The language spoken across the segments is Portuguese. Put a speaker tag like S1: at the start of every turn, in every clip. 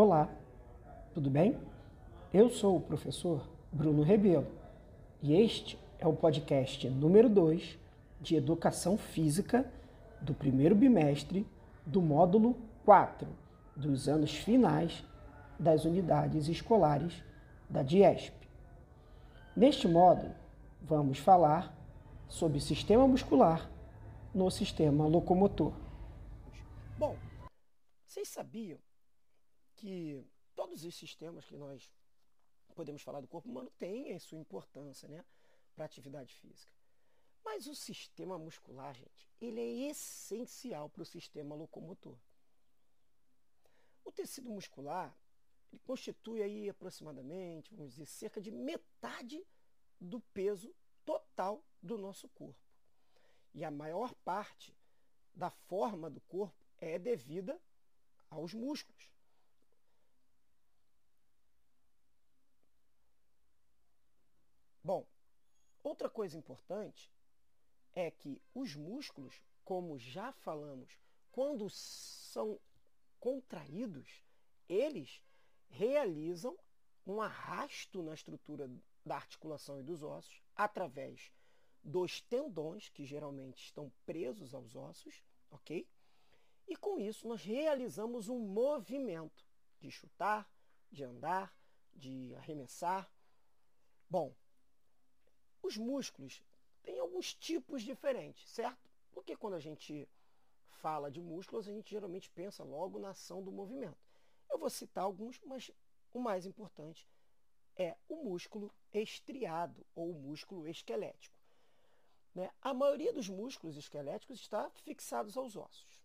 S1: Olá, tudo bem? Eu sou o professor Bruno Rebelo e este é o podcast número 2 de Educação Física do primeiro bimestre do módulo 4 dos anos finais das unidades escolares da DIESP. Neste módulo, vamos falar sobre sistema muscular no sistema locomotor.
S2: Bom, vocês sabiam que todos os sistemas que nós podemos falar do corpo humano têm a sua importância né, para a atividade física. Mas o sistema muscular, gente, ele é essencial para o sistema locomotor. O tecido muscular ele constitui aí aproximadamente, vamos dizer, cerca de metade do peso total do nosso corpo. E a maior parte da forma do corpo é devida aos músculos. Bom, outra coisa importante é que os músculos, como já falamos, quando são contraídos, eles realizam um arrasto na estrutura da articulação e dos ossos através dos tendões, que geralmente estão presos aos ossos, ok? E com isso nós realizamos um movimento de chutar, de andar, de arremessar. Bom, os músculos têm alguns tipos diferentes, certo? Porque quando a gente fala de músculos, a gente geralmente pensa logo na ação do movimento. Eu vou citar alguns, mas o mais importante é o músculo estriado ou o músculo esquelético. Né? A maioria dos músculos esqueléticos está fixados aos ossos.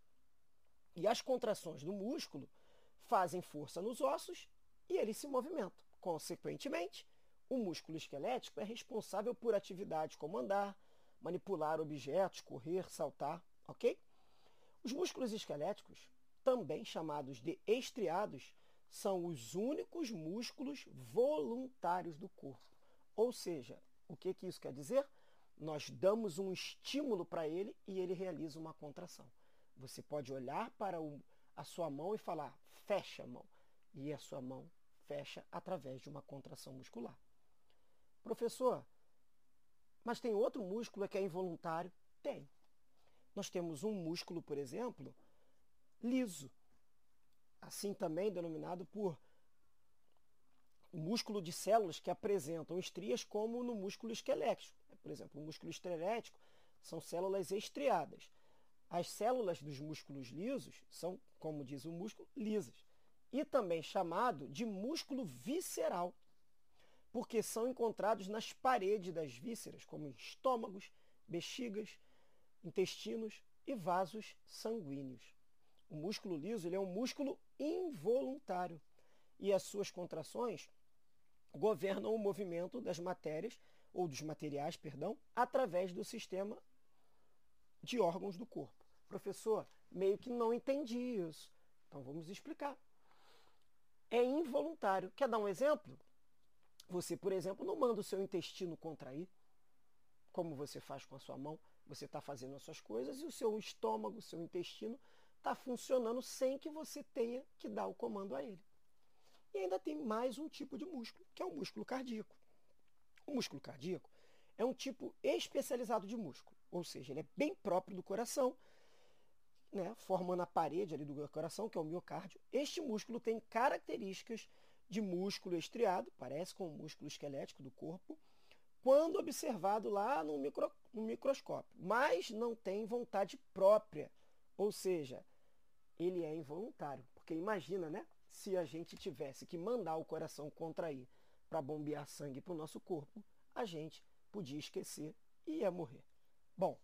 S2: E as contrações do músculo fazem força nos ossos e eles se movimentam. Consequentemente, o músculo esquelético é responsável por atividades como andar, manipular objetos, correr, saltar, ok? Os músculos esqueléticos, também chamados de estriados, são os únicos músculos voluntários do corpo. Ou seja, o que, que isso quer dizer? Nós damos um estímulo para ele e ele realiza uma contração. Você pode olhar para a sua mão e falar, fecha a mão. E a sua mão fecha através de uma contração muscular. Professor, mas tem outro músculo que é involuntário? Tem. Nós temos um músculo, por exemplo, liso, assim também denominado por músculo de células que apresentam estrias como no músculo esquelético. Por exemplo, o músculo esquelético são células estriadas. As células dos músculos lisos são, como diz o músculo, lisas. E também chamado de músculo visceral porque são encontrados nas paredes das vísceras, como estômagos, bexigas, intestinos e vasos sanguíneos. O músculo liso ele é um músculo involuntário e as suas contrações governam o movimento das matérias ou dos materiais, perdão, através do sistema de órgãos do corpo. Professor, meio que não entendi isso. Então vamos explicar. É involuntário. Quer dar um exemplo? Você, por exemplo, não manda o seu intestino contrair, como você faz com a sua mão. Você está fazendo as suas coisas e o seu estômago, o seu intestino, está funcionando sem que você tenha que dar o comando a ele. E ainda tem mais um tipo de músculo, que é o músculo cardíaco. O músculo cardíaco é um tipo especializado de músculo, ou seja, ele é bem próprio do coração, né, formando a parede ali do coração, que é o miocárdio. Este músculo tem características de músculo estriado, parece com o músculo esquelético do corpo, quando observado lá no, micro, no microscópio, mas não tem vontade própria, ou seja, ele é involuntário. Porque imagina, né? Se a gente tivesse que mandar o coração contrair para bombear sangue para o nosso corpo, a gente podia esquecer e ia morrer. Bom,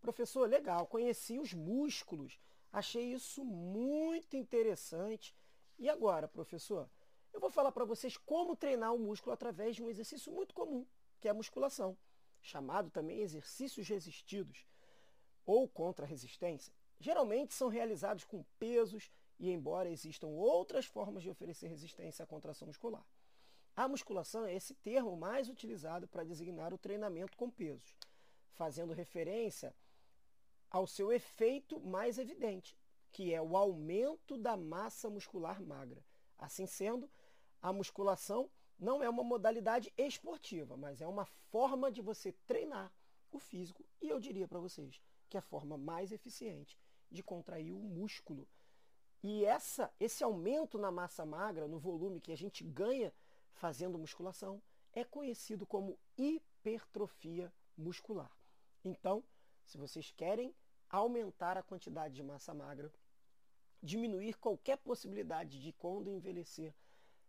S2: professor, legal, conheci os músculos, achei isso muito interessante. E agora, professor, eu vou falar para vocês como treinar o músculo através de um exercício muito comum, que é a musculação, chamado também exercícios resistidos ou contra-resistência. Geralmente são realizados com pesos e embora existam outras formas de oferecer resistência à contração muscular. A musculação é esse termo mais utilizado para designar o treinamento com pesos, fazendo referência ao seu efeito mais evidente, que é o aumento da massa muscular magra Assim sendo, a musculação não é uma modalidade esportiva, mas é uma forma de você treinar o físico e eu diria para vocês que é a forma mais eficiente de contrair o músculo. E essa, esse aumento na massa magra, no volume que a gente ganha fazendo musculação, é conhecido como hipertrofia muscular. Então, se vocês querem aumentar a quantidade de massa magra, diminuir qualquer possibilidade de quando envelhecer,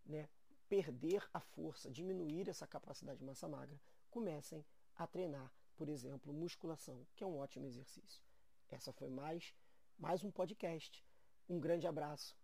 S2: né, perder a força, diminuir essa capacidade de massa magra, comecem a treinar, por exemplo, musculação, que é um ótimo exercício. Essa foi mais mais um podcast. Um grande abraço